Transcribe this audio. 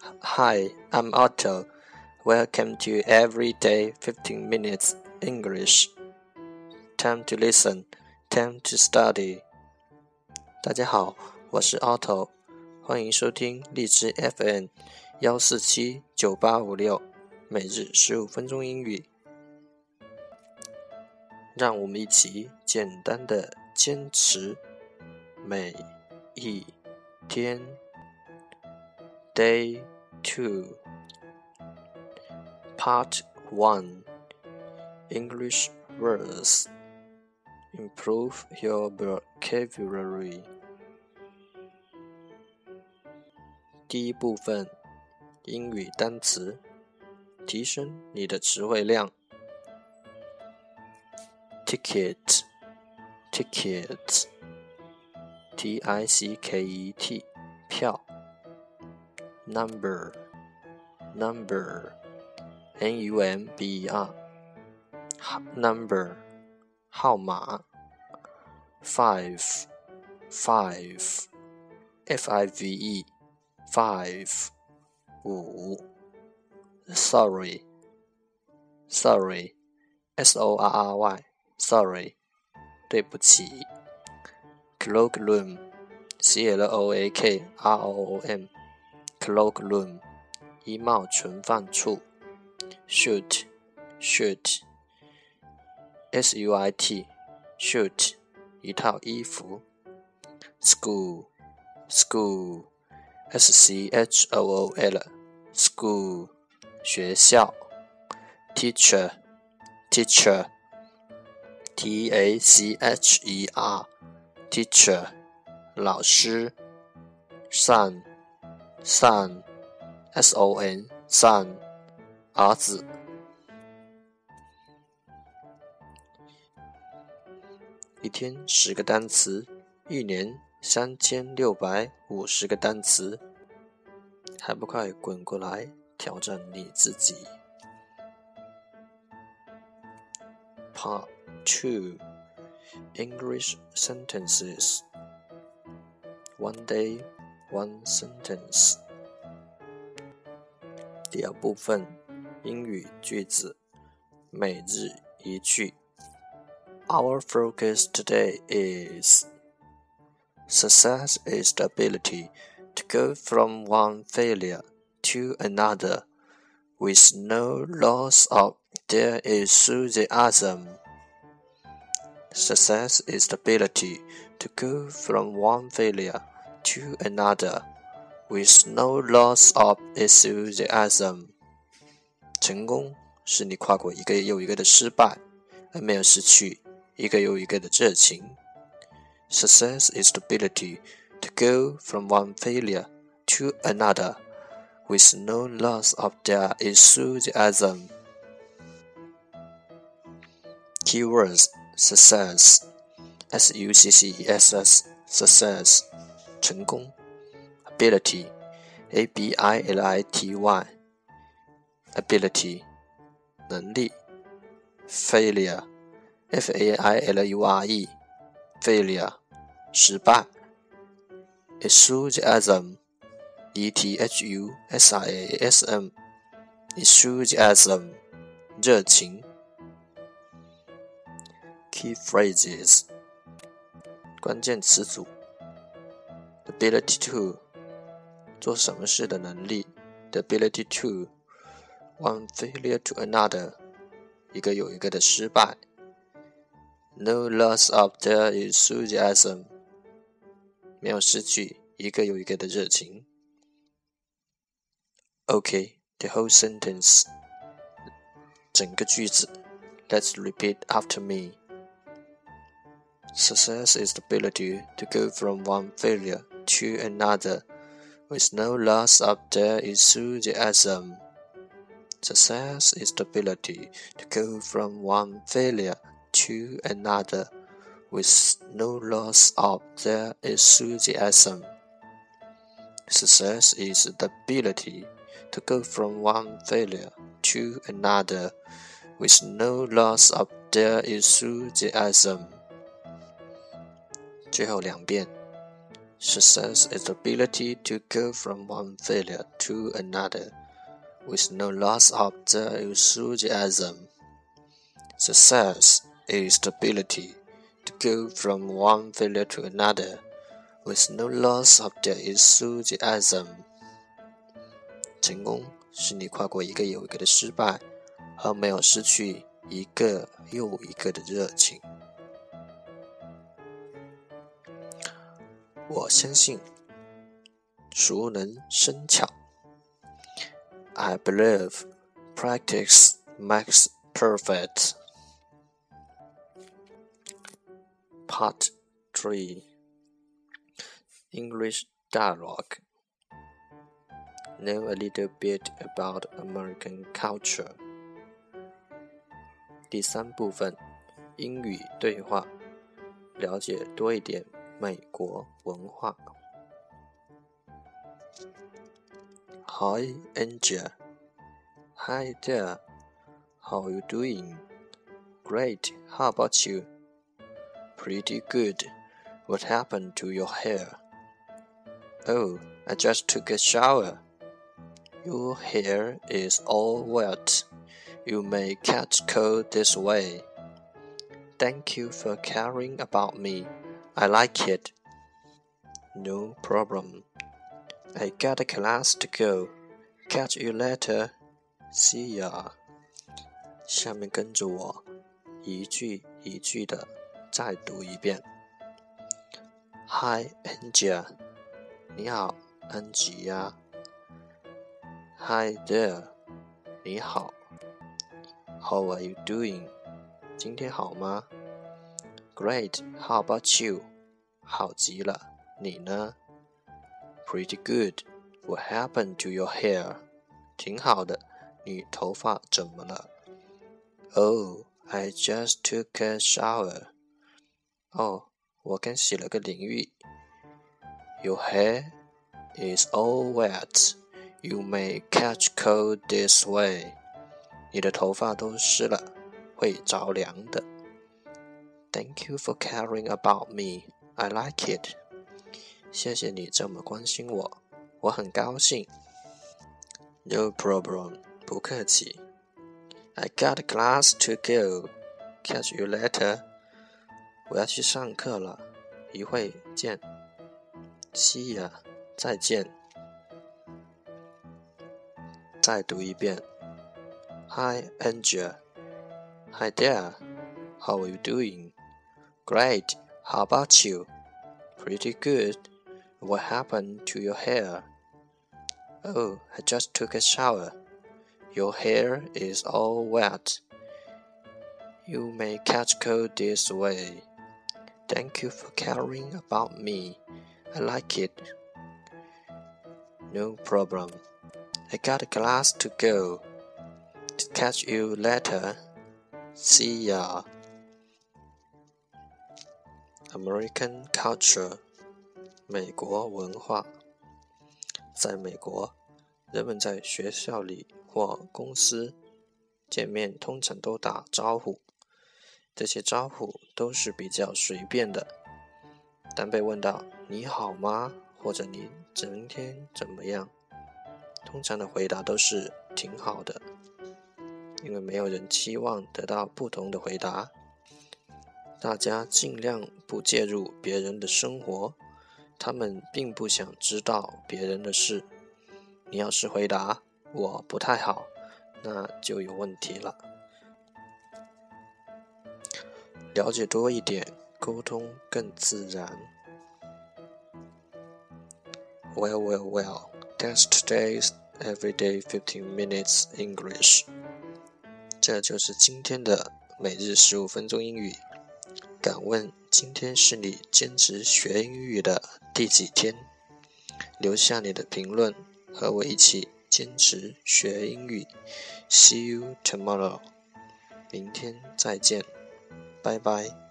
Hi, I'm Otto. Welcome to Everyday 15 Minutes English. Time to listen, time to study. 大家好，我是 Otto，欢迎收听荔枝 FM 幺四七九八五六，每日十五分钟英语。让我们一起简单的坚持每一天。Day two, Part one, English words. Improve your vocabulary. 第一部分，英语单词，提升你的词汇量。Ticket, ticket, T-I-C-K-E-T，票。 Number, number, N-U-M-B-E-R, number, 号码。Five, five, F-I-V-E, five, 五。Sorry, sorry, S-O-R-R-Y, sorry, 对不起。Cloakroom, lockroom 衣帽存放处 shoot shoot s u i t shoot 一套衣服 school school s c h o o l school 学校 teacher teacher t a c h e r teacher 老师 son son, S-O-N, son, 儿子。一天十个单词，一年三千六百五十个单词，还不快滚过来挑战你自己！Part Two English Sentences One Day One Sentence 第二部分英语句子，每日一句。Our focus today is success is the ability to go from one failure to another with no loss of their enthusiasm. Success is the ability to go from one failure to another with no loss of enthusiasm. 成功是你跨过一个又一个的失败，而没有失去一个又一个的热情。Success is the ability to go from one failure to another with no loss of their enthusiasm. Keywords success, s u c c e s s, success, 成功。Ability, a b i l i t y, ability, 能力。Failure f a i l u r e failure 失败，enthusiasm e t h u s i a s m enthusiasm 热情。Key phrases 关键词组 ：ability to 做什么事的能力，the ability to one failure to another 一个有一个的失败。no loss of their enthusiasm，没有失去一个又一个的热情。OK，the whole sentence，整个句子。Let's repeat after me. Success is the ability to go from one failure to another with no loss of their enthusiasm. Success is the ability to go from one failure to another with no loss of their enthusiasm. Success is the ability to go from one failure to another with no loss of their enthusiasm. 最后两遍 Success is the ability to go from one failure to another with no loss of the enthusiasm. Success is the ability to go from one failure to another with no loss of the enthusiasm. 成功是你跨过一个又一个的失败，而没有失去一个又一个的热情。 我相信，熟能生巧。I believe practice makes perfect. Part 3 English Dialogue Know a little bit about American culture. 第三部分英语对话，了解多一点 美国文化。Hi, Angel. Hi there. How are you doing? Great. How about you? Pretty good. What happened to your hair? Oh, I just took a shower. Your hair is all wet. You may catch cold this way. Thank you for caring about me. I like it. No problem. I got a class to go. Catch you later. See ya. 下面跟着我，一句一句的再读一遍。Hi, Angel. 你好，安吉呀。Hi there. 你好。How are you doing? 今天好吗 ？Great. How about you? 好极了，你呢？Pretty good. What happened to your hair? 挺好的，你头发怎么了？Oh, I just took a shower. 哦，我刚洗了个淋浴。Your hair is all wet. You may catch cold this way. 你的头发都湿了，会着凉的。 Thank you for caring about me. I like it. 谢谢你这么关心我，我很高兴。No problem. 不客气。I got a class to go. Catch you later. 我要去上课了，一会见。See ya. 再见。再读一遍。Hi, Angel. Hi there. How are you doing? Great. How about you? Pretty good. What happened to your hair? Oh, I just took a shower. Your hair is all wet. You may catch cold this way. Thank you for caring about me. I like it. No problem. I got a class to go. Catch you later. See ya. American culture，美国文化。在美国，人们在学校里或公司见面通常都打招呼，这些招呼都是比较随便的。当被问到“你好吗”或者“你今天怎么样”，通常的回答都是“挺好的”，因为没有人期望得到不同的回答。大家尽量不介入别人的生活，他们并不想知道别人的事。你要是回答“我不太好”，那就有问题了。了解多一点，沟通更自然。Well, well, well. That's today's everyday fifteen minutes English. 这就是今天的每日十五分钟英语。敢问今天是你坚持学英语的第几天？留下你的评论，和我一起坚持学英语。See you tomorrow，明天再见，拜拜。